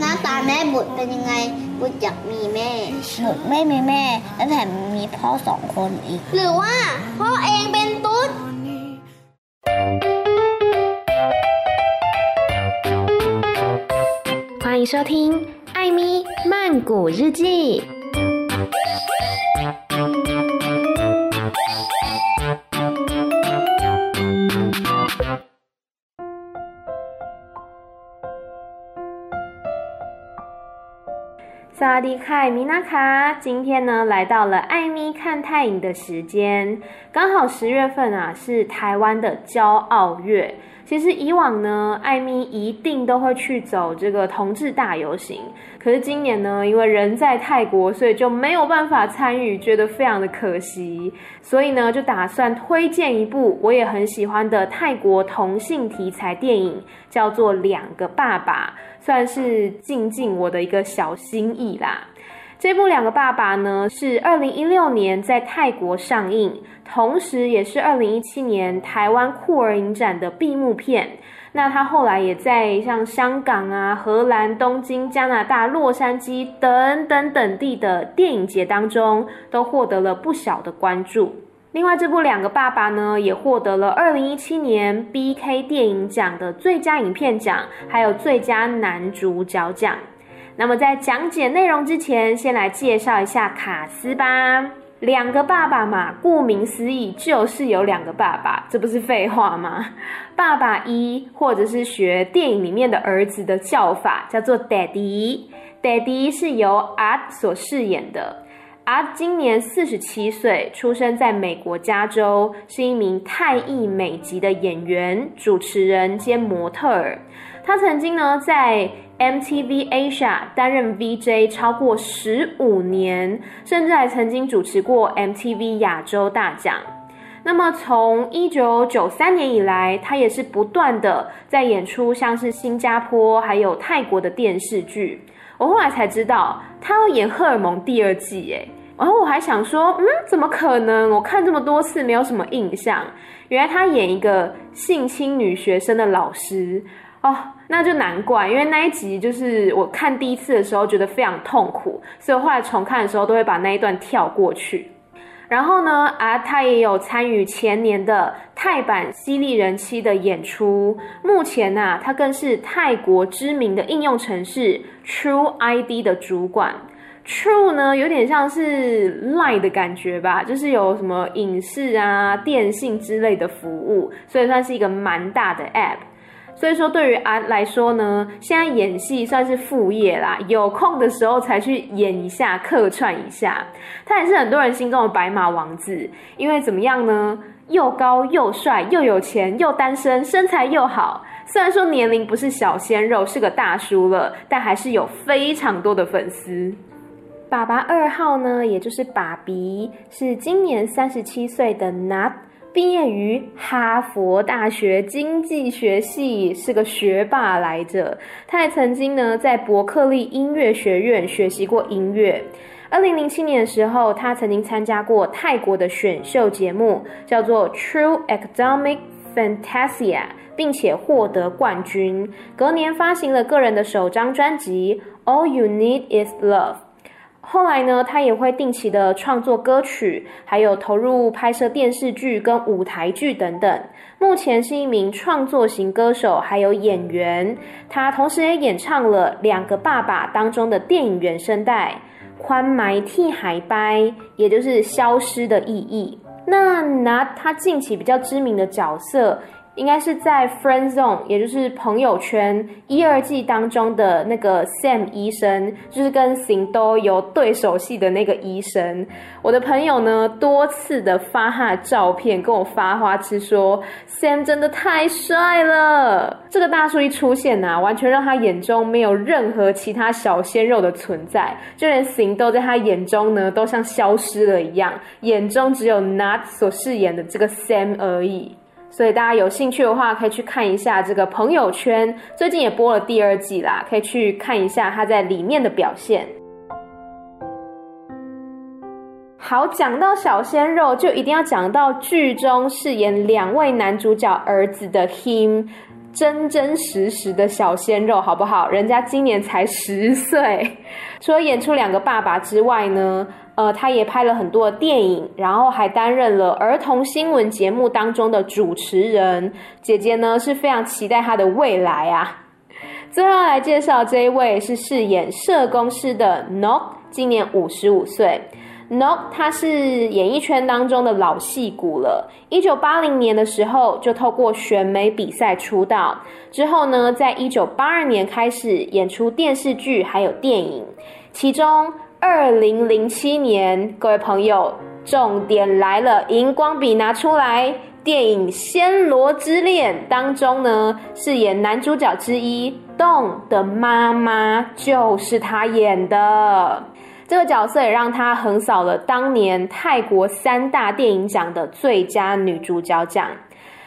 หน้าตาแม่บุตรเป็นยังไงบุตรอยากมีแม่ บุตรไม่มีแม่และแถมมีพ่อสองคนอีก หรือว่าพ่อเองเป็นตุ๊ด 欢迎收听《艾咪曼谷日记》。 迪卡，米娜卡，今天呢来到了艾米看泰影的时间，刚好十月份啊是台湾的骄傲月。其实以往呢，艾米一定都会去走这个同志大游行，可是今年呢，因为人在泰国，所以就没有办法参与，觉得非常的可惜。所以呢，就打算推荐一部我也很喜欢的泰国同性题材电影，叫做《两个爸爸》。算是尽尽我的一个小心意啦。这部《两个爸爸》呢，是二零一六年在泰国上映，同时也是二零一七年台湾酷儿影展的闭幕片。那他后来也在像香港啊、荷兰、东京、加拿大、洛杉矶等等等地的电影节当中，都获得了不小的关注。另外，这部《两个爸爸》呢，也获得了二零一七年 BK 电影奖的最佳影片奖，还有最佳男主角奖。那么，在讲解内容之前，先来介绍一下卡斯吧。两个爸爸嘛，顾名思义就是有两个爸爸，这不是废话吗？爸爸一，或者是学电影里面的儿子的叫法，叫做 Daddy。Daddy 是由 Art 所饰演的。阿今年四十七岁，出生在美国加州，是一名泰裔美籍的演员、主持人兼模特儿。他曾经呢在 MTV Asia 担任 VJ 超过十五年，甚至还曾经主持过 MTV 亚洲大奖。那么从一九九三年以来，他也是不断的在演出像是新加坡还有泰国的电视剧。我后来才知道，他要演《荷尔蒙》第二季，哎。然后我还想说，嗯，怎么可能？我看这么多次，没有什么印象。原来他演一个性侵女学生的老师哦，那就难怪。因为那一集就是我看第一次的时候觉得非常痛苦，所以后来重看的时候都会把那一段跳过去。然后呢，啊，他也有参与前年的泰版《犀利人妻》的演出。目前呢，啊，他更是泰国知名的应用程式 True ID 的主管。True 呢，有点像是 Line 的感觉吧，就是有什么影视啊、电信之类的服务，所以算是一个蛮大的 App。所以说，对于阿来说呢，现在演戏算是副业啦，有空的时候才去演一下，客串一下。他也是很多人心中的白马王子，因为怎么样呢？又高又帅又有钱又单身，身材又好。虽然说年龄不是小鲜肉，是个大叔了，但还是有非常多的粉丝。爸爸二号呢，也就是爸比，是今年三十七岁的 Nat，毕业于哈佛大学经济学系，是个学霸来着。他也曾经呢在伯克利音乐学院学习过音乐。二零零七年的时候，他曾经参加过泰国的选秀节目，叫做 True Academic Fantasia，并且获得冠军。隔年发行了个人的首张专辑 All You Need Is Love。后来呢，他也会定期的创作歌曲，还有投入拍摄电视剧跟舞台剧等等。目前是一名创作型歌手，还有演员。他同时也演唱了《两个爸爸》当中的电影原声带《宽埋替海掰》，也就是消失的意义。那拿他近期比较知名的角色。应该是在 Friend Zone，也就是朋友圈一二季当中的那个 Sam 医生，就是跟行都有对手戏的那个医生。我的朋友呢，多次的发他的照片跟我发花痴说，Sam 真的太帅了。这个大叔一出现啊，完全让他眼中没有任何其他小鲜肉的存在，就连行都在他眼中呢，都像消失了一样，眼中只有 Nat 所饰演的这个 Sam 而已。所以大家有兴趣的话，可以去看一下这个朋友圈，最近也播了第二季啦，可以去看一下他在里面的表现。好，讲到小鲜肉，就一定要讲到剧中饰演两位男主角儿子的 Him。真真实实的小鲜肉，好不好？人家今年才十岁。除了演出两个爸爸之外呢，呃，他也拍了很多的电影，然后还担任了儿童新闻节目当中的主持人。姐姐呢是非常期待他的未来啊。最后来介绍这一位是饰演社工师的 Nok，今年五十五岁。Nok 他是演艺圈当中的老戏骨了。一九八零年的时候就透过选美比赛出道，之后呢，在一九八二年开始演出电视剧还有电影。其中二零零七年，各位朋友，重点来了，荧光笔拿出来。电影《暹罗之恋》当中呢，饰演男主角之一洞的妈妈就是他演的。这个角色也让他横扫了当年泰国三大电影奖的最佳女主角奖。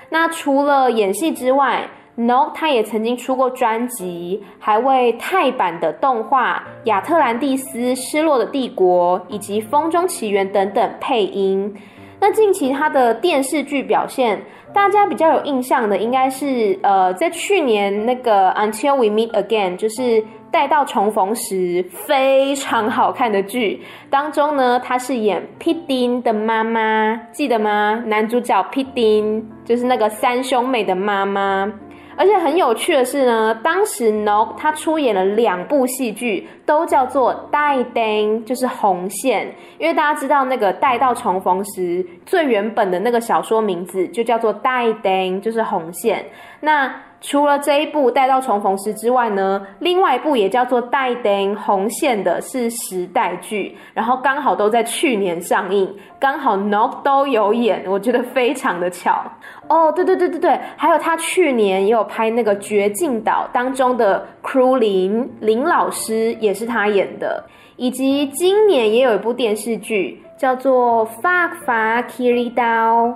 那除了演戏之外 no，他也曾经出过专辑，还为泰版的动画《亚特兰蒂斯：失落的帝国》以及《风中奇缘》等等配音。那近期他的电视剧表现，大家比较有印象的，应该是呃，在去年那个《Until We Meet Again》，就是待到重逢时，非常好看的剧当中呢，他是演 Pittin 的妈妈，记得吗？男主角 Pittin 就是那个三兄妹的妈妈。而且很有趣的是呢，当时 Nok 他出演了两部戏剧，都叫做《带灯》，就是红线。因为大家知道那个待到重逢时，最原本的那个小说名字就叫做《带灯》，就是红线。那除了这一部《待到重逢时》之外呢，另外一部也叫做《带灯红线》的是时代剧，然后刚好都在去年上映，刚好 Nok 都有演，我觉得非常的巧哦。对对对对对，还有他去年也有拍那个《绝境岛》当中的 Crew 林林老师，也是他演的，以及今年也有一部电视剧叫做《Fuck Fuck Kiri 刀》。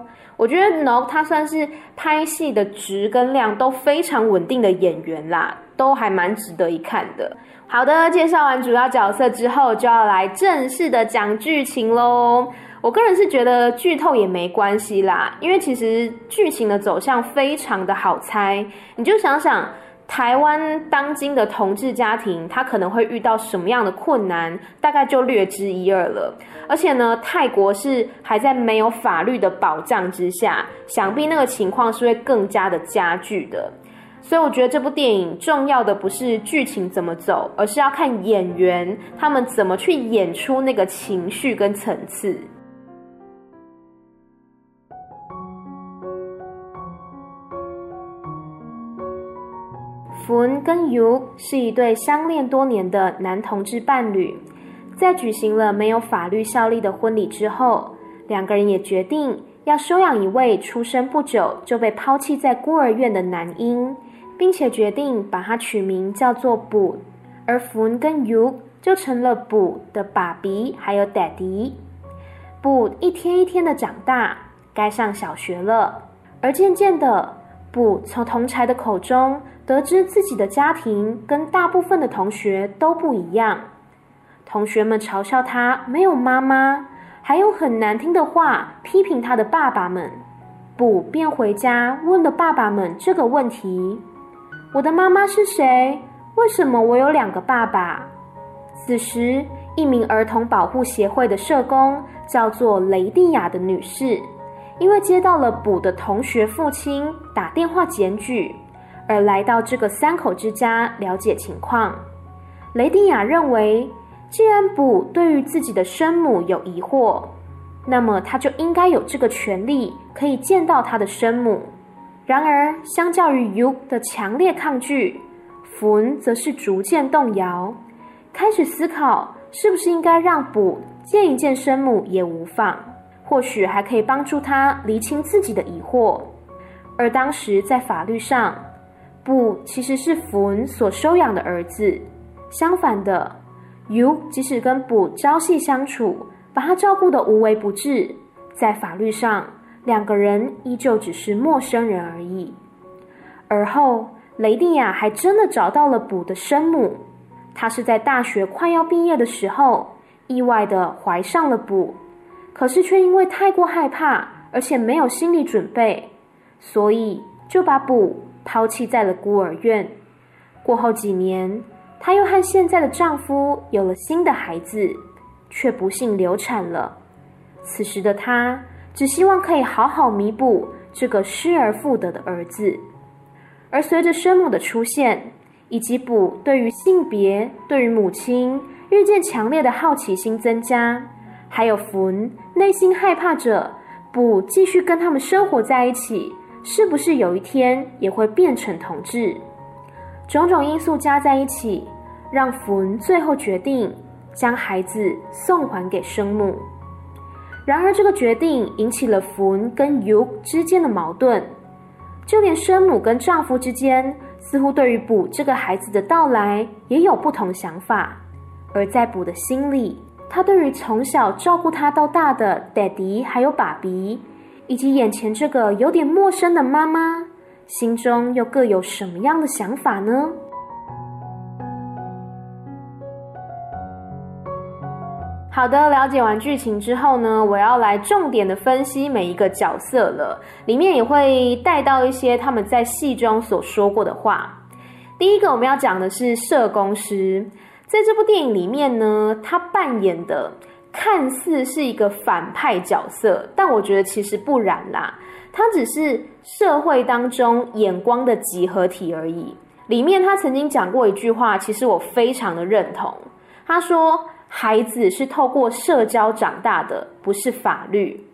我觉得 No 他算是拍戏的值跟量都非常稳定的演员啦，都还蛮值得一看的。好的，介绍完主要角色之后，就要来正式的讲剧情喽。我个人是觉得剧透也没关系啦，因为其实剧情的走向非常的好猜，你就想想。台湾当今的同志家庭，他可能会遇到什么样的困难，大概就略知一二了。而且呢，泰国是还在没有法律的保障之下，想必那个情况是会更加的加剧的。所以我觉得这部电影重要的不是剧情怎么走，而是要看演员他们怎么去演出那个情绪跟层次。Foon 跟 Yuk 是一对相恋多年的男同志伴侣，在举行了没有法律效力的婚礼之后，两个人也决定要收养一位出生不久就被抛弃在孤儿院的男婴，并且决定把他取名叫做 Boot，而 Foon 跟 Yuk 就成了 Boot 的爸比还有 Daddy。布一天一天的长大，该上小学了，而渐渐的，Boot 从同侪的口中。得知自己的家庭跟大部分的同学都不一样，同学们嘲笑他没有妈妈，还用很难听的话批评他的爸爸们。不便回家问了爸爸们这个问题：我的妈妈是谁？为什么我有两个爸爸？此时，一名儿童保护协会的社工叫做雷蒂亚的女士，因为接到了卜的同学父亲打电话检举。而来到这个三口之家了解情况，雷迪亚认为，既然卜对于自己的生母有疑惑，那么他就应该有这个权利可以见到他的生母。然而，相较于 y u 的强烈抗拒冯则是逐渐动摇，开始思考是不是应该让卜见一见生母也无妨，或许还可以帮助他厘清自己的疑惑。而当时在法律上，不，其实是 Foon 所收养的儿子。相反的尤即使跟卜朝夕相处，把他照顾得无微不至，在法律上，两个人依旧只是陌生人而已。而后，雷蒂亚还真的找到了卜的生母。她是在大学快要毕业的时候，意外的怀上了卜，可是却因为太过害怕，而且没有心理准备，所以就把卜抛弃在了孤儿院。过后几年，她又和现在的丈夫有了新的孩子，却不幸流产了。此时的她只希望可以好好弥补这个失而复得的儿子。而随着生母的出现，以及卜对于性别、对于母亲日渐强烈的好奇心增加，还有焚内心害怕着卜继续跟他们生活在一起，是不是有一天也会变成同志？种种因素加在一起，让焚最后决定将孩子送还给生母。然而，这个决定引起了焚跟 Yu 之间的矛盾，就连生母跟丈夫之间。似乎对于卜这个孩子的到来也有不同想法，而在卜的心里，他对于从小照顾他到大的爹地还有爸比，以及眼前这个有点陌生的妈妈，心中又各有什么样的想法呢？好的，了解完剧情之后呢，我要来重点的分析每一个角色了，里面也会带到一些他们在戏中所说过的话。第一个我们要讲的是社工师，在这部电影里面呢，他扮演的看似是一个反派角色，但我觉得其实不然啦，他只是社会当中眼光的集合体而已。里面他曾经讲过一句话，其实我非常的认同，他说。孩子是透过社交长大的，不是法律。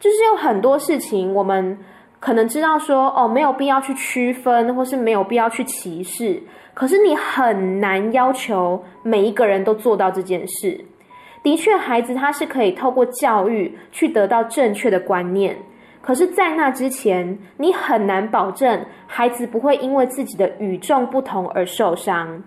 就是有很多事情，我们可能知道说，哦，没有必要去区分，或是没有必要去歧视。可是你很难要求每一个人都做到这件事。的确，孩子他是可以透过教育去得到正确的观念。可是，在那之前，你很难保证孩子不会因为自己的与众不同而受伤。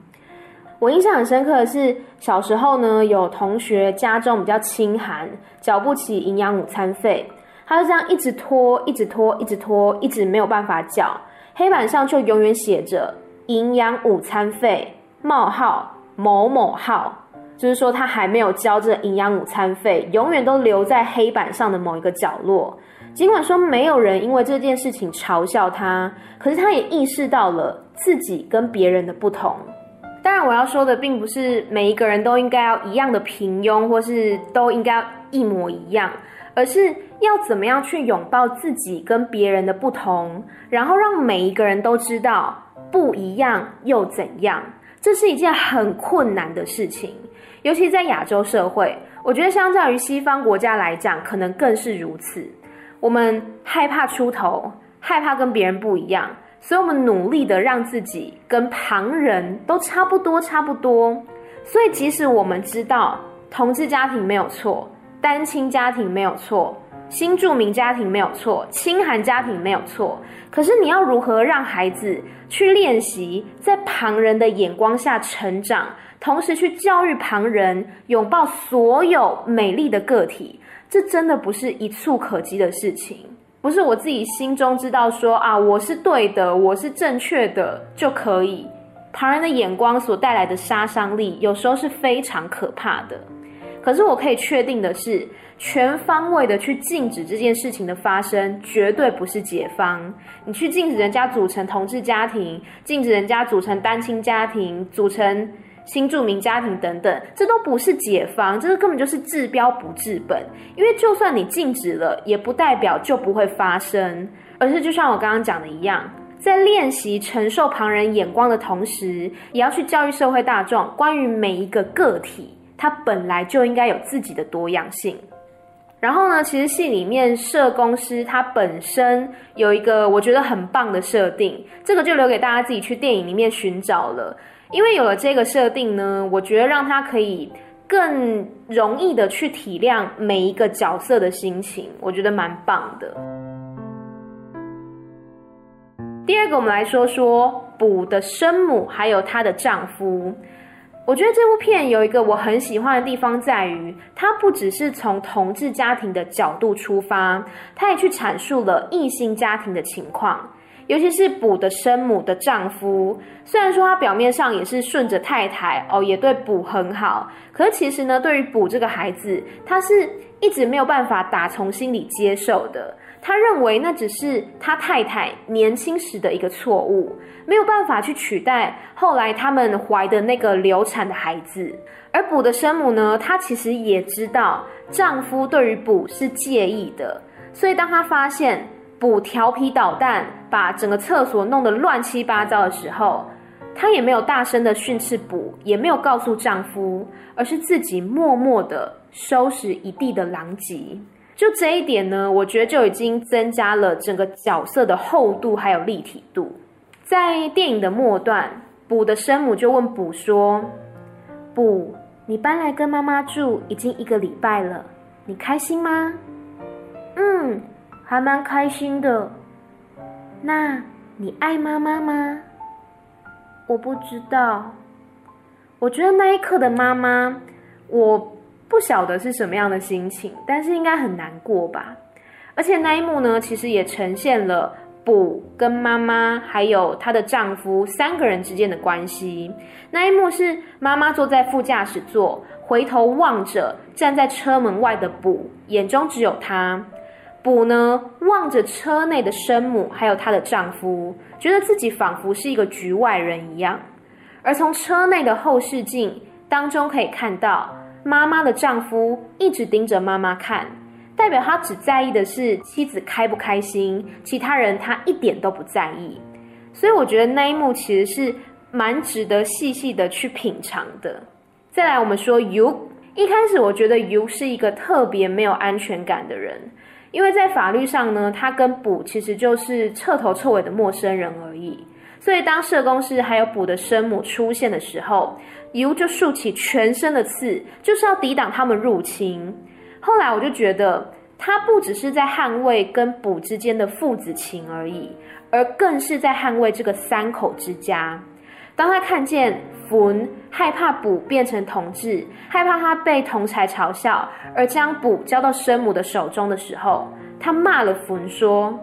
我印象很深刻的是，小时候呢，有同学家中比较清寒，缴不起营养午餐费，他就这样一直拖，一直拖，一直拖，一直没有办法缴，黑板上就永远写着“营养午餐费冒号某某号”，就是说他还没有交这营养午餐费，永远都留在黑板上的某一个角落。尽管说没有人因为这件事情嘲笑他，可是他也意识到了自己跟别人的不同。当然，我要说的并不是每一个人都应该要一样的平庸，或是都应该一模一样，而是要怎么样去拥抱自己跟别人的不同，然后让每一个人都知道不一样又怎样。这是一件很困难的事情，尤其在亚洲社会，我觉得相较于西方国家来讲，可能更是如此。我们害怕出头，害怕跟别人不一样。所以，我们努力的让自己跟旁人都差不多，差不多。所以，即使我们知道同志家庭没有错，单亲家庭没有错，新住民家庭没有错，清寒家庭没有错，可是你要如何让孩子去练习在旁人的眼光下成长，同时去教育旁人，拥抱所有美丽的个体，这真的不是一蹴可及的事情。不是我自己心中知道说啊，我是对的，我是正确的就可以。旁人的眼光所带来的杀伤力，有时候是非常可怕的。可是我可以确定的是，全方位的去禁止这件事情的发生，绝对不是解方。你去禁止人家组成同志家庭，禁止人家组成单亲家庭，组成。新住民家庭等等，这都不是解方，这个根本就是治标不治本。因为就算你禁止了，也不代表就不会发生，而是就像我刚刚讲的一样，在练习承受旁人眼光的同时，也要去教育社会大众，关于每一个个体，他本来就应该有自己的多样性。然后呢，其实戏里面社工师他本身有一个我觉得很棒的设定，这个就留给大家自己去电影里面寻找了。因为有了这个设定呢，我觉得让他可以更容易的去体谅每一个角色的心情，我觉得蛮棒的。第二个，我们来说说补的生母还有她的丈夫。我觉得这部片有一个我很喜欢的地方，在于它不只是从同志家庭的角度出发，它也去阐述了异性家庭的情况。尤其是卜的生母的丈夫，虽然说他表面上也是顺着太太哦，也对卜很好，可是其实呢，对于卜这个孩子，他是一直没有办法打从心里接受的。他认为那只是他太太年轻时的一个错误，没有办法去取代后来他们怀的那个流产的孩子。而卜的生母呢，她其实也知道丈夫对于卜是介意的，所以当她发现卜调皮捣蛋，把整个厕所弄得乱七八糟的时候，她也没有大声的训斥卜，也没有告诉丈夫，而是自己默默的收拾一地的狼藉。就这一点呢，我觉得就已经增加了整个角色的厚度还有立体度。在电影的末段，卜的生母就问卜说：“卜，你搬来跟妈妈住已经一个礼拜了，你开心吗？”“嗯，还蛮开心的。”“那你爱妈妈吗？”“我不知道。”我觉得那一刻的妈妈，我。不晓得是什么样的心情，但是应该很难过吧。而且那一幕呢，其实也呈现了卜跟妈妈还有她的丈夫三个人之间的关系。那一幕是妈妈坐在副驾驶座，回头望着站在车门外的卜，眼中只有她。卜呢，望着车内的生母还有她的丈夫，觉得自己仿佛是一个局外人一样。而从车内的后视镜当中可以看到。妈妈的丈夫一直盯着妈妈看，代表他只在意的是妻子开不开心，其他人他一点都不在意。所以我觉得那一幕其实是蛮值得细细的去品尝的。再来，我们说 U，一开始我觉得 U 是一个特别没有安全感的人，因为在法律上呢，他跟卜其实就是彻头彻尾的陌生人而已。所以当社工师还有卜的生母出现的时候，尤就竖起全身的刺，就是要抵挡他们入侵。后来我就觉得，他不只是在捍卫跟卜之间的父子情而已，而更是在捍卫这个三口之家。当他看见焚害怕卜变成同志，害怕他被同侪嘲笑，而将卜交到生母的手中的时候，他骂了焚说。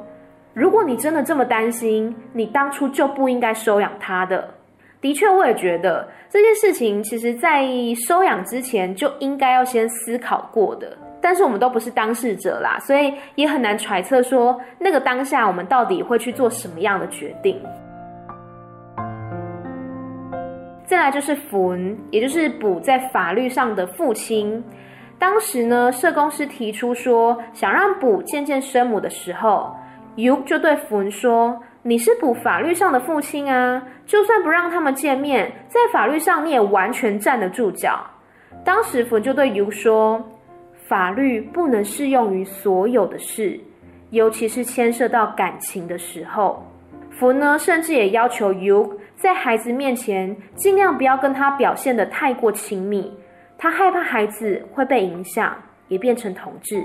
如果你真的这么担心，你当初就不应该收养他的。的确，我也觉得这件事情其实在收养之前就应该要先思考过的。但是我们都不是当事者啦，所以也很难揣测说那个当下我们到底会去做什么样的决定。再来就是焚，也就是卜在法律上的父亲。当时呢，社工师提出说想让卜见见生母的时候。尤就对焚说：“你是补法律上的父亲啊，就算不让他们见面，在法律上你也完全站得住脚。”当时焚就对尤说：“法律不能适用于所有的事，尤其是牵涉到感情的时候。”焚呢，甚至也要求尤在孩子面前尽量不要跟他表现得太过亲密，他害怕孩子会被影响，也变成同志。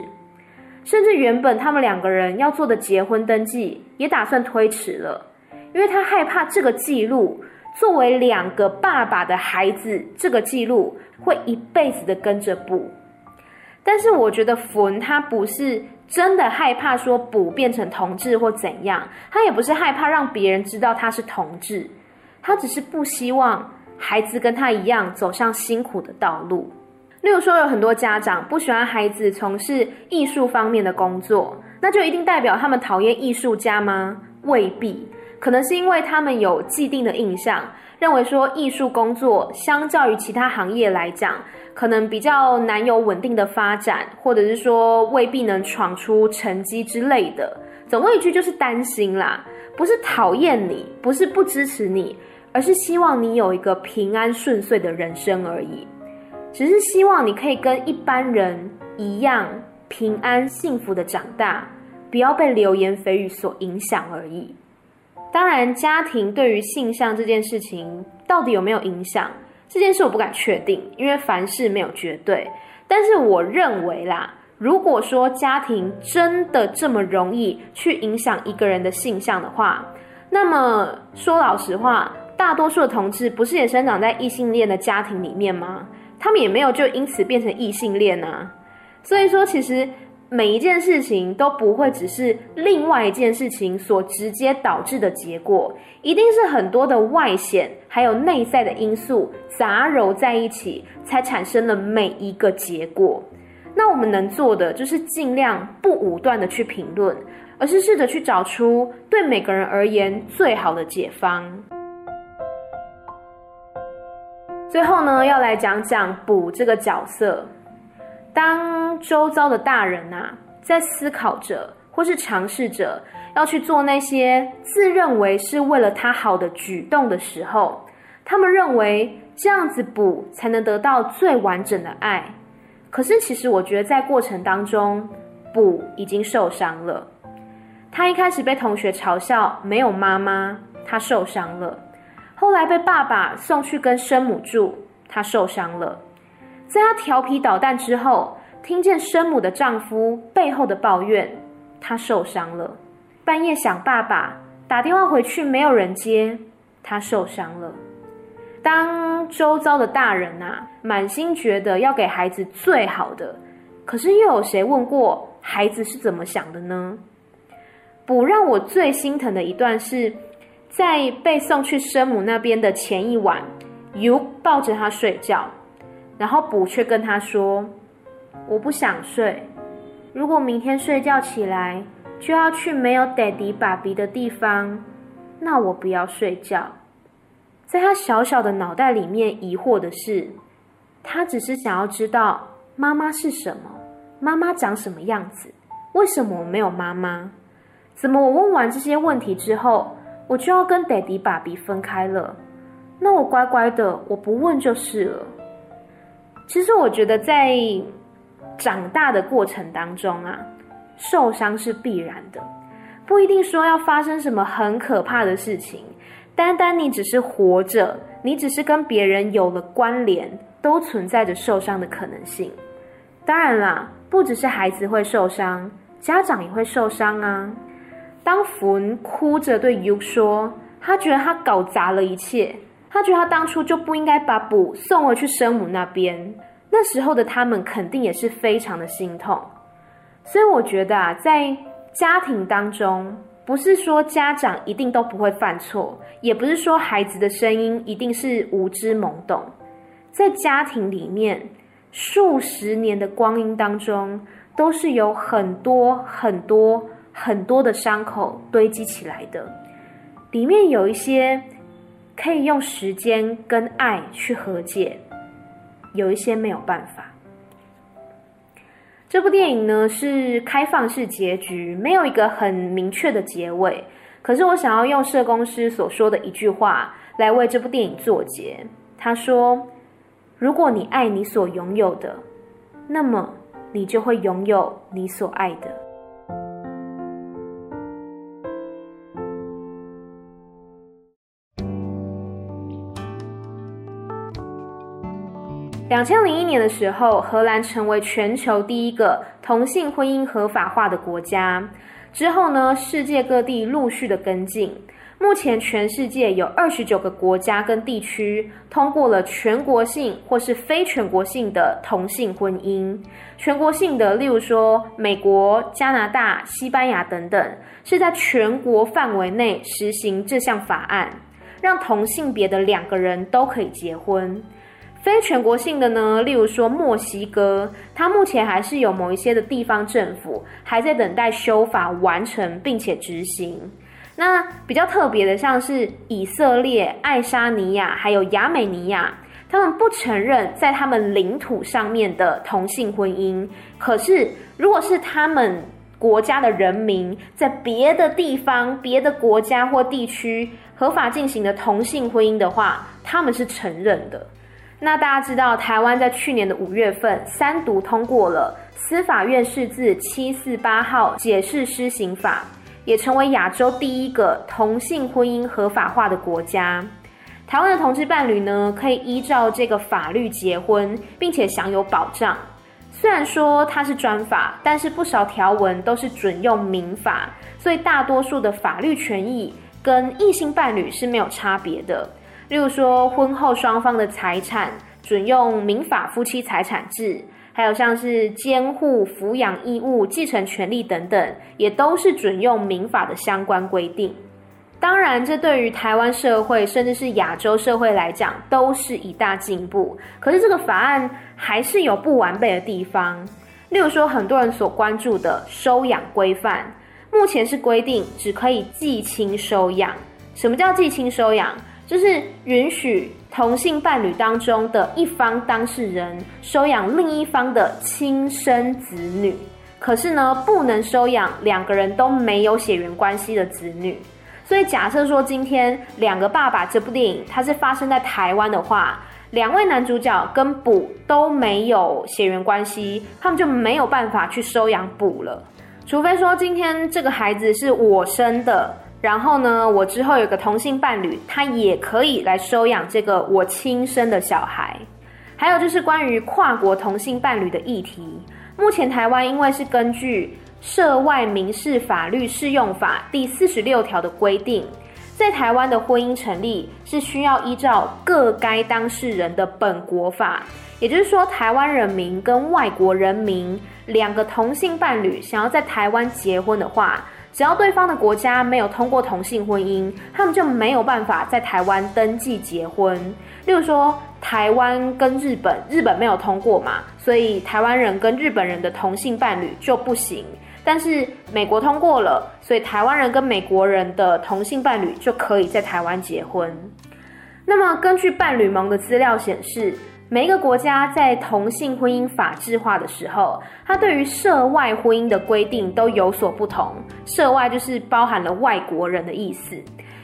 甚至原本他们两个人要做的结婚登记也打算推迟了，因为他害怕这个记录作为两个爸爸的孩子，这个记录会一辈子的跟着补。但是我觉得焚他不是真的害怕说补变成同志或怎样，他也不是害怕让别人知道他是同志，他只是不希望孩子跟他一样走上辛苦的道路。例如说，有很多家长不喜欢孩子从事艺术方面的工作，那就一定代表他们讨厌艺术家吗？未必，可能是因为他们有既定的印象，认为说艺术工作相较于其他行业来讲，可能比较难有稳定的发展，或者是说未必能闯出成绩之类的。总归一句就是担心啦，不是讨厌你，不是不支持你，而是希望你有一个平安顺遂的人生而已。只是希望你可以跟一般人一样平安幸福的长大，不要被流言蜚语所影响而已。当然，家庭对于性向这件事情到底有没有影响，这件事我不敢确定，因为凡事没有绝对。但是我认为啦，如果说家庭真的这么容易去影响一个人的性向的话，那么说老实话，大多数的同志不是也生长在异性恋的家庭里面吗？他们也没有就因此变成异性恋啊，所以说其实每一件事情都不会只是另外一件事情所直接导致的结果，一定是很多的外显还有内在的因素杂糅在一起，才产生了每一个结果。那我们能做的就是尽量不武断的去评论，而是试着去找出对每个人而言最好的解方。最后呢，要来讲讲补这个角色。当周遭的大人啊，在思考着或是尝试着要去做那些自认为是为了他好的举动的时候，他们认为这样子补才能得到最完整的爱。可是其实我觉得在过程当中，补已经受伤了。他一开始被同学嘲笑没有妈妈，他受伤了；后来被爸爸送去跟生母住，他受伤了。在他调皮捣蛋之后，听见生母的丈夫背后的抱怨，他受伤了。半夜想爸爸，打电话回去没有人接，他受伤了。当周遭的大人啊，满心觉得要给孩子最好的，可是又有谁问过孩子是怎么想的呢？补让我最心疼的一段是，在被送去生母那边的前一晚，，U 抱着他睡觉。然后补却跟他说：“我不想睡。如果明天睡觉起来就要去没有爹地爸比的地方，那我不要睡觉。”在他小小的脑袋里面疑惑的是，他只是想要知道妈妈是什么，妈妈长什么样子，为什么我没有妈妈？怎么我问完这些问题之后，我就要跟爹地爸比分开了？那我乖乖的，我不问就是了。其实我觉得，在长大的过程当中啊，受伤是必然的，不一定说要发生什么很可怕的事情。单单你只是活着，你只是跟别人有了关联，都存在着受伤的可能性。当然啦，不只是孩子会受伤，家长也会受伤啊。当福恩哭着对 U 说，他觉得他搞砸了一切。他觉得他当初就不应该把补送回去生母那边，那时候的他们肯定也是非常的心痛。所以我觉得啊，在家庭当中，不是说家长一定都不会犯错，也不是说孩子的声音一定是无知懵懂。在家庭里面，数十年的光阴当中，都是有很多很多很多的伤口堆积起来的，里面有一些。可以用时间跟爱去和解，有一些没有办法。这部电影呢，是开放式结局，没有一个很明确的结尾。可是我想要用社工师所说的一句话来为这部电影作结。他说：“如果你爱你所拥有的，那么你就会拥有你所爱的。”两千零一年的时候，荷兰成为全球第一个同性婚姻合法化的国家。之后呢，世界各地陆续的跟进。目前，全世界有二十九个国家跟地区通过了全国性或是非全国性的同性婚姻。全国性的，例如说美国、加拿大、西班牙等等，是在全国范围内实行这项法案，让同性别的两个人都可以结婚。非全国性的呢，例如说墨西哥，它目前还是有某一些的地方政府还在等待修法完成并且执行。那比较特别的，像是以色列、爱沙尼亚还有亚美尼亚，他们不承认在他们领土上面的同性婚姻。可是，如果是他们国家的人民在别的地方、别的国家或地区合法进行的同性婚姻的话，他们是承认的。那大家知道，台湾在去年的五月份三读通过了司法院释字七四八号解释施行法，也成为亚洲第一个同性婚姻合法化的国家。台湾的同志伴侣呢，可以依照这个法律结婚，并且享有保障。虽然说它是专法，但是不少条文都是准用民法，所以大多数的法律权益跟异性伴侣是没有差别的。例如说，婚后双方的财产准用民法夫妻财产制，还有像是监护、抚养义务、继承权利等等，也都是准用民法的相关规定。当然，这对于台湾社会甚至是亚洲社会来讲，都是一大进步。可是，这个法案还是有不完备的地方。例如说，很多人所关注的收养规范，目前是规定只可以继亲收养。什么叫继亲收养？就是允许同性伴侣当中的一方当事人收养另一方的亲生子女，可是呢，不能收养两个人都没有血缘关系的子女。所以假设说今天两个爸爸这部电影它是发生在台湾的话，两位男主角跟补都没有血缘关系，他们就没有办法去收养补了，除非说今天这个孩子是我生的。然后呢，我之后有个同性伴侣，他也可以来收养这个我亲生的小孩。还有就是关于跨国同性伴侣的议题，目前台湾因为是根据《涉外民事法律适用法》第四十六条的规定，在台湾的婚姻成立是需要依照各该当事人的本国法，也就是说，台湾人民跟外国人民两个同性伴侣想要在台湾结婚的话。只要对方的国家没有通过同性婚姻，他们就没有办法在台湾登记结婚。例如说，台湾跟日本，日本没有通过嘛，所以台湾人跟日本人的同性伴侣就不行。但是美国通过了，所以台湾人跟美国人的同性伴侣就可以在台湾结婚。那么，根据伴侣盟的资料显示，每一个国家在同性婚姻法制化的时候，它对于涉外婚姻的规定都有所不同。涉外就是包含了外国人的意思。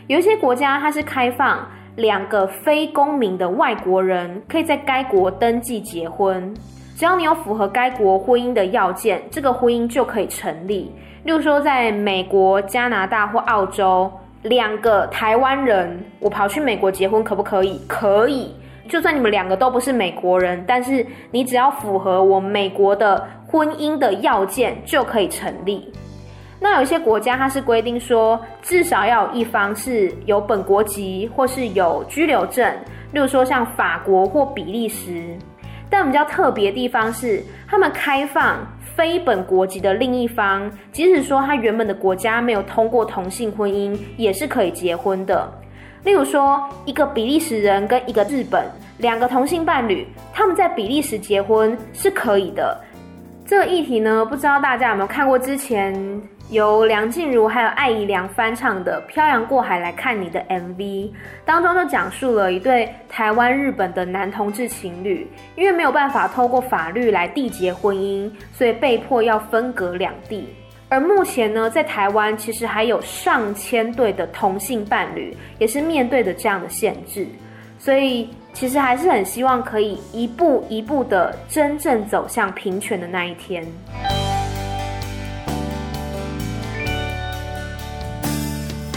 有一些国家它是开放两个非公民的外国人可以在该国登记结婚，只要你有符合该国婚姻的要件，这个婚姻就可以成立。例如说，在美国、加拿大或澳洲，两个台湾人我跑去美国结婚可不可以？可以。就算你们两个都不是美国人，但是你只要符合我美国的婚姻的要件就可以成立。那有一些国家它是规定说，至少要有一方是有本国籍或是有居留证，例如说像法国或比利时。但比较特别的地方是，他们开放非本国籍的另一方，即使说他原本的国家没有通过同性婚姻，也是可以结婚的。例如说，一个比利时人跟一个日本两个同性伴侣，他们在比利时结婚是可以的。这个议题呢，不知道大家有没有看过之前由梁静茹还有艾怡良翻唱的《漂洋过海来看你》的 MV，当中就讲述了一对台湾日本的男同志情侣，因为没有办法透过法律来缔结婚姻，所以被迫要分隔两地。而目前呢，在台湾其实还有上千对的同性伴侣，也是面对着这样的限制，所以其实还是很希望可以一步一步的真正走向平权的那一天。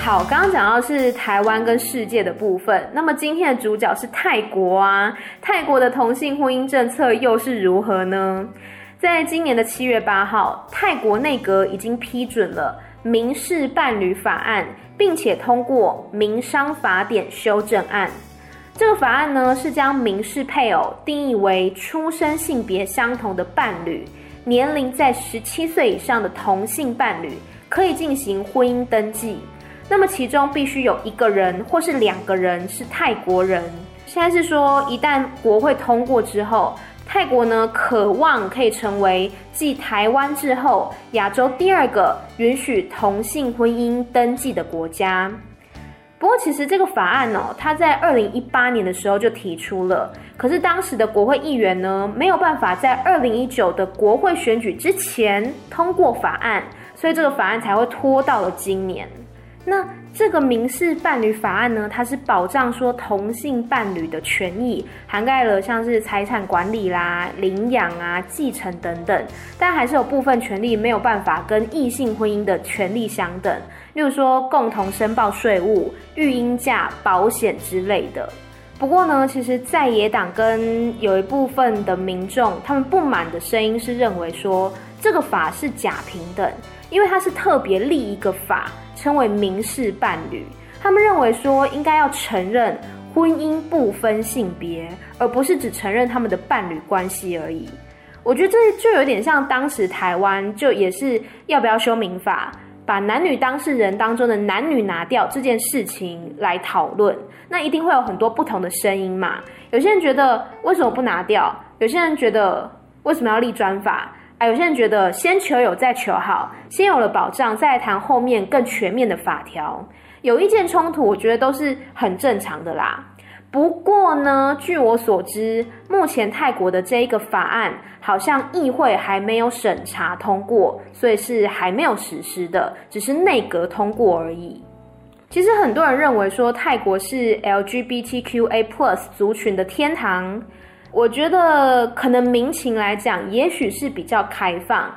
好，刚刚讲到是台湾跟世界的部分，那么今天的主角是泰国啊，泰国的同性婚姻政策又是如何呢？在今年的七月八号，泰国内阁已经批准了民事伴侣法案，并且通过民商法典修正案。这个法案呢，是将民事配偶定义为出生性别相同的伴侣，年龄在十七岁以上的同性伴侣可以进行婚姻登记。那么其中必须有一个人或是两个人是泰国人。现在是说，一旦国会通过之后。泰国呢，渴望可以成为继台湾之后亚洲第二个允许同性婚姻登记的国家。不过，其实这个法案哦，它在二零一八年的时候就提出了，可是当时的国会议员呢，没有办法在二零一九的国会选举之前通过法案，所以这个法案才会拖到了今年。那这个民事伴侣法案呢，它是保障说同性伴侣的权益，涵盖了像是财产管理啦、领养啊、继承等等，但还是有部分权利没有办法跟异性婚姻的权利相等，例如说共同申报税务、育婴假、保险之类的。不过呢，其实在野党跟有一部分的民众，他们不满的声音是认为说这个法是假平等，因为它是特别立一个法。称为民事伴侣，他们认为说应该要承认婚姻不分性别，而不是只承认他们的伴侣关系而已。我觉得这就有点像当时台湾就也是要不要修民法，把男女当事人当中的男女拿掉这件事情来讨论，那一定会有很多不同的声音嘛。有些人觉得为什么不拿掉？有些人觉得为什么要立专法？啊，有些人觉得先求有再求好，先有了保障，再谈后面更全面的法条。有意见冲突，我觉得都是很正常的啦。不过呢，据我所知，目前泰国的这一个法案好像议会还没有审查通过，所以是还没有实施的，只是内阁通过而已。其实很多人认为说泰国是 LGBTQA+ Plus 族群的天堂。我觉得可能民情来讲，也许是比较开放，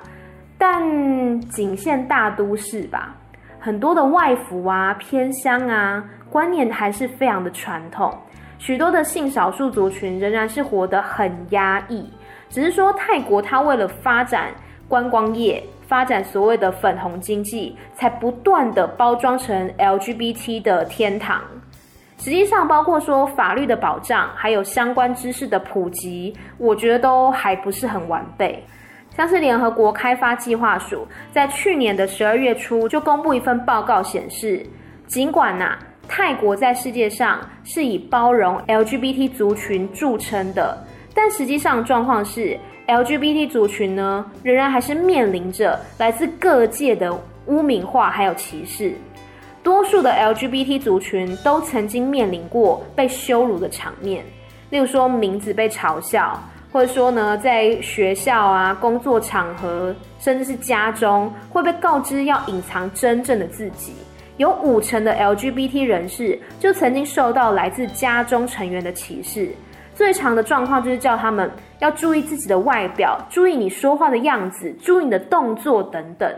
但仅限大都市吧。很多的外服啊、偏乡啊，观念还是非常的传统。许多的性少数族群仍然是活得很压抑。只是说泰国它为了发展观光业，发展所谓的粉红经济，才不断的包装成 LGBT 的天堂。实际上，包括说法律的保障，还有相关知识的普及，我觉得都还不是很完备。像是联合国开发计划署在去年的十二月初就公布一份报告显示，尽管呐、泰国在世界上是以包容 LGBT 族群著称的，但实际上状况是，LGBT 族群呢，仍然还是面临着来自各界的污名化还有歧视。多数的 LGBT 族群都曾经面临过被羞辱的场面，例如说名字被嘲笑，或者说呢，在学校啊、工作场合，甚至是家中，会被告知要隐藏真正的自己。有五成的 LGBT 人士就曾经受到来自家中成员的歧视。最常的状况就是叫他们要注意自己的外表，注意你说话的样子，注意你的动作等等。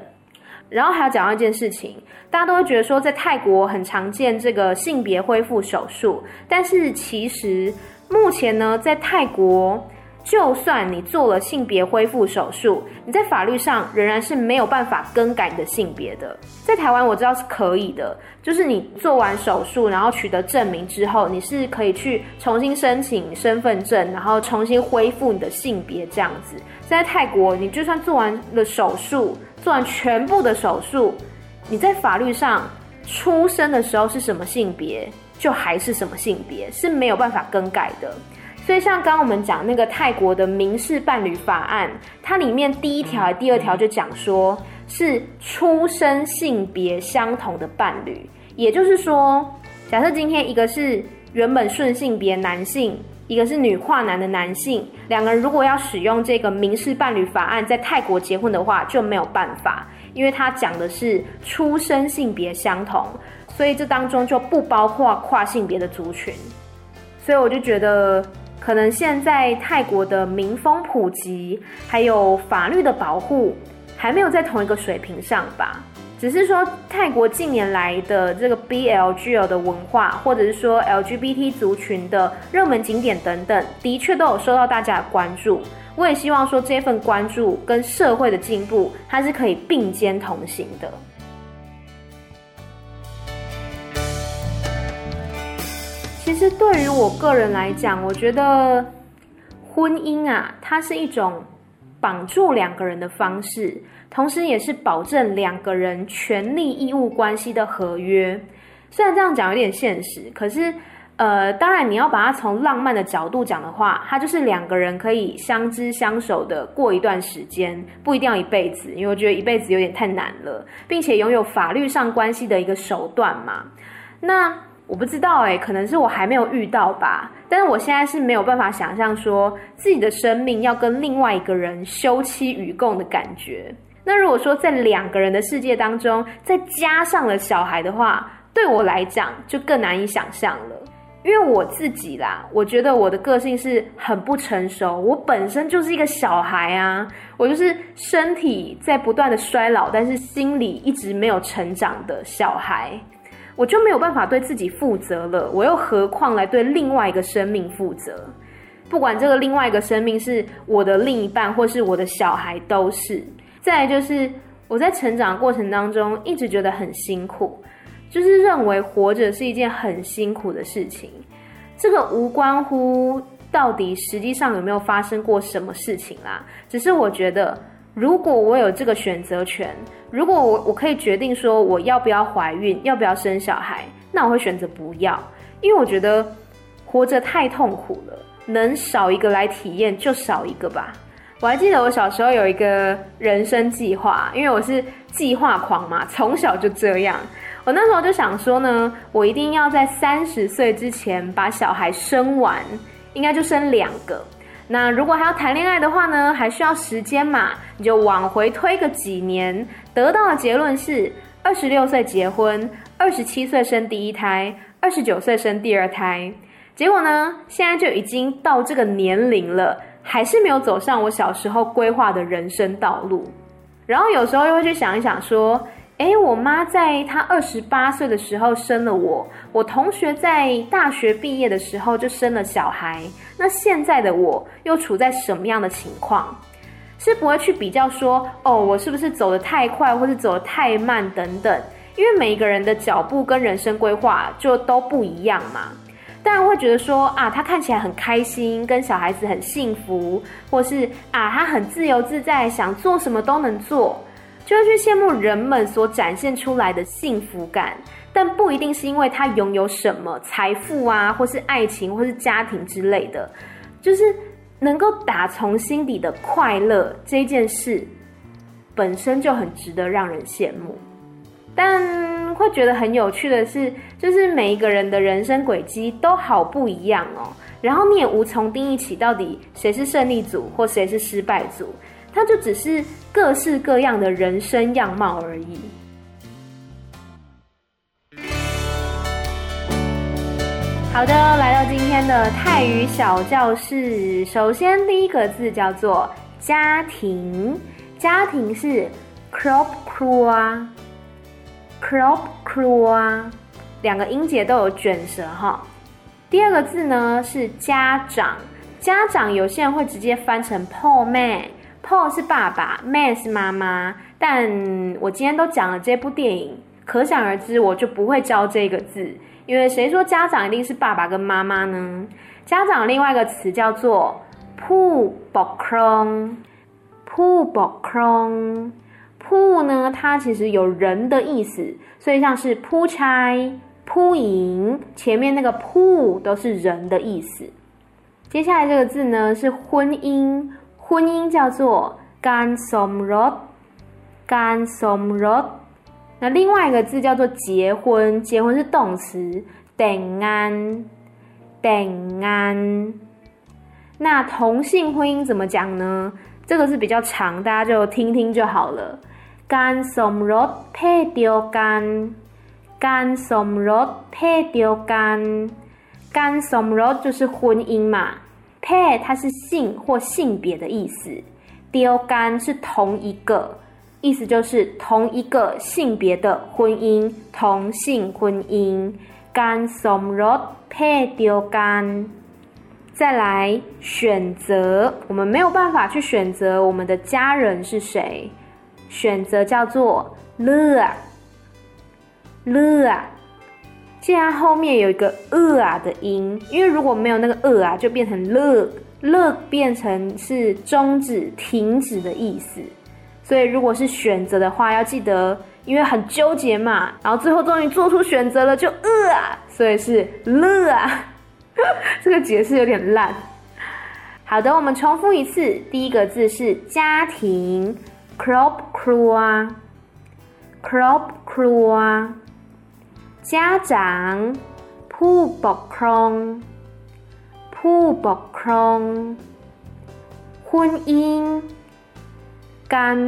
然后还要讲到一件事情，大家都会觉得说，在泰国很常见这个性别恢复手术，但是其实目前呢，在泰国，就算你做了性别恢复手术，你在法律上仍然是没有办法更改你的性别的。在台湾我知道是可以的，就是你做完手术，然后取得证明之后，你是可以去重新申请身份证，然后重新恢复你的性别这样子。在泰国，你就算做完了手术。做完全部的手术，你在法律上出生的时候是什么性别，就还是什么性别，是没有办法更改的。所以像刚刚我们讲那个泰国的民事伴侣法案，它里面第一条、第二条就讲说是出生性别相同的伴侣，也就是说，假设今天一个是原本顺性别男性。一个是女跨男的男性，两个人如果要使用这个民事伴侣法案在泰国结婚的话，就没有办法，因为它讲的是出生性别相同，所以这当中就不包括跨性别的族群。所以我就觉得，可能现在泰国的民风普及，还有法律的保护，还没有在同一个水平上吧。只是说，泰国近年来的这个 BLGL 的文化，或者是说 LGBT 族群的热门景点等等，的确都有受到大家的关注。我也希望说，这份关注跟社会的进步，它是可以并肩同行的。其实对于我个人来讲，我觉得婚姻啊，它是一种绑住两个人的方式。同时，也是保证两个人权利义务关系的合约。虽然这样讲有点现实，可是，呃，当然你要把它从浪漫的角度讲的话，它就是两个人可以相知相守的过一段时间，不一定要一辈子，因为我觉得一辈子有点太难了，并且拥有法律上关系的一个手段嘛。那我不知道欸，可能是我还没有遇到吧。但是我现在是没有办法想象说自己的生命要跟另外一个人休戚与共的感觉。那如果说在两个人的世界当中再加上了小孩的话，对我来讲就更难以想象了。因为我自己啦，我觉得我的个性是很不成熟，我本身就是一个小孩啊，我就是身体在不断的衰老，但是心里一直没有成长的小孩，我就没有办法对自己负责了，我又何况来对另外一个生命负责？不管这个另外一个生命是我的另一半，或是我的小孩，都是。再就是我在成长过程当中一直觉得很辛苦，就是认为活着是一件很辛苦的事情。这个无关乎到底实际上有没有发生过什么事情啦，只是我觉得如果我有这个选择权，如果我我可以决定说我要不要怀孕，要不要生小孩，那我会选择不要，因为我觉得活着太痛苦了，能少一个来体验就少一个吧。我还记得我小时候有一个人生计划，因为我是计划狂嘛，从小就这样。我那时候就想说呢，我一定要在三十岁之前把小孩生完，应该就生两个。那如果还要谈恋爱的话呢，还需要时间嘛，你就往回推个几年，得到的结论是二十六岁结婚，二十七岁生第一胎，二十九岁生第二胎。结果呢，现在就已经到这个年龄了。还是没有走上我小时候规划的人生道路，然后有时候又会去想一想，说，诶，我妈在她二十八岁的时候生了我，我同学在大学毕业的时候就生了小孩，那现在的我又处在什么样的情况？是不会去比较说，哦，我是不是走得太快，或是走得太慢等等，因为每一个人的脚步跟人生规划就都不一样嘛。当然会觉得说啊，他看起来很开心，跟小孩子很幸福，或是啊，他很自由自在，想做什么都能做，就会去羡慕人们所展现出来的幸福感。但不一定是因为他拥有什么财富啊，或是爱情，或是家庭之类的，就是能够打从心底的快乐这件事，本身就很值得让人羡慕。但会觉得很有趣的是，就是每一个人的人生轨迹都好不一样哦。然后你也无从定义起到底谁是胜利组或谁是失败组，它就只是各式各样的人生样貌而已。好的，来到今天的泰语小教室，首先第一个字叫做家庭，家庭是 crop cruel crop cruel 两个音节都有卷舌哈。第二个字呢是家长，家长有些人会直接翻成พ่อแม่，พ่อ是爸爸，แม่是妈妈。但我今天都讲了这部电影，可想而知我就不会教这个字，因为谁说家长一定是爸爸跟妈妈呢？家长另外一个词叫做ผู้ปกครอง，ผู้ปกครอง。 铺呢，它其实有人的意思，所以像是铺差、铺营，前面那个铺都是人的意思。接下来这个字呢是婚姻，婚姻叫做干 a n s o m 干 a n s o m 那另外一个字叫做结婚，结婚是动词 d e 等安，那同性婚姻怎么讲呢？这个是比较长，大家就听听就好了。การสมรสเพศเดียวกัน การสมรสเพศเดียวกัน การสมรส就是婚姻嘛，เพศ它是性或性别的意思，เดียวกัน是同一个，意思就是同一个性别的婚姻，同性婚姻。การสมรสเพศเดียวกัน。再来选择，我们没有办法去选择我们的家人是谁。 选择叫做乐啊，乐啊，既然后面有一个呃啊的音，因为如果没有那个呃啊，就变成乐，乐变成是终止、停止的意思。所以如果是选择的话，要记得，因为很纠结嘛，然后最后终于做出选择了，就呃啊，所以是乐啊。这个解释有点烂。好的，我们重复一次，第一个字是家庭。 ครอบครัวครอบครัว家长ผู้ปกครองผู้ปกครอง婚姻การ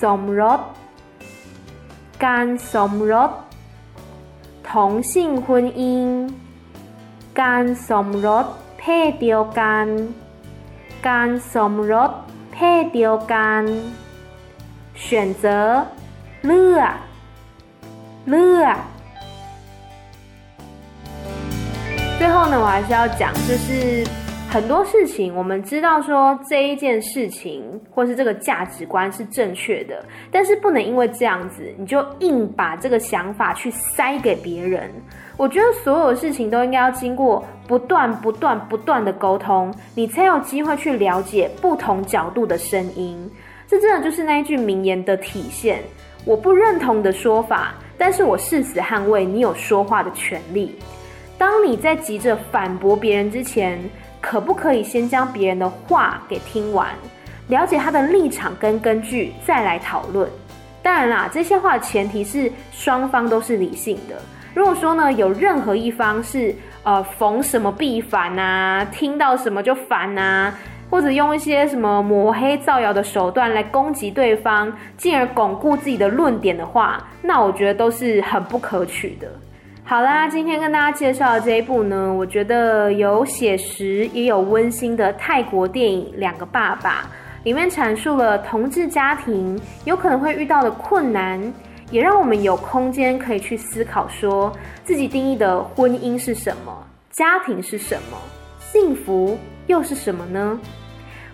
สมรสการสมรส同性婚姻การสมรสเพศเดียวกันการสมรสเพศเดียวกัน 选择乐乐。最后呢，我还是要讲，就是很多事情，我们知道说这一件事情或是这个价值观是正确的，但是不能因为这样子，你就硬把这个想法去塞给别人。我觉得所有事情都应该要经过不断、不断、不断的沟通，你才有机会去了解不同角度的声音。这真的就是那一句名言的体现。我不认同的说法，但是我誓死捍卫你有说话的权利。当你在急着反驳别人之前，可不可以先将别人的话给听完？了解他的立场跟根据，再来讨论。当然啦，这些话的前提是双方都是理性的。如果说呢，有任何一方是呃逢什么必反啊，听到什么就烦啊，或者用一些什么抹黑造谣的手段来攻击对方，进而巩固自己的论点的话，那我觉得都是很不可取的。好啦，今天跟大家介绍的这一部呢，我觉得有写实也有温馨的泰国电影《两个爸爸》，里面阐述了同志家庭有可能会遇到的困难，也让我们有空间可以去思考，说自己定义的婚姻是什么，家庭是什么，幸福又是什么呢？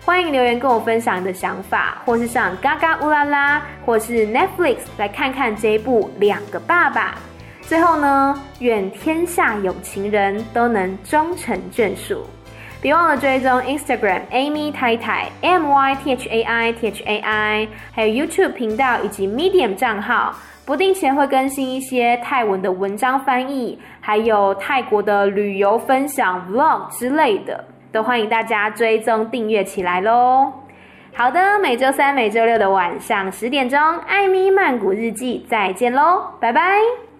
欢迎留言跟我分享你的想法，或是上嘎嘎乌拉拉，或是 Netflix 来看看这一部《两个爸爸》。最后呢，愿天下有情人都能终成眷属。别忘了追踪 Instagram Amy 太太 M Y T H A I T H A I，还有 YouTube 频道以及 Medium 账号，不定期会更新一些泰文的文章翻译，还有泰国的旅游分享 Vlog 之类的，都欢迎大家追踪订阅起来喽。好的，每周三、每周六的晚上十点钟，艾米曼谷日记，再见喽，拜拜。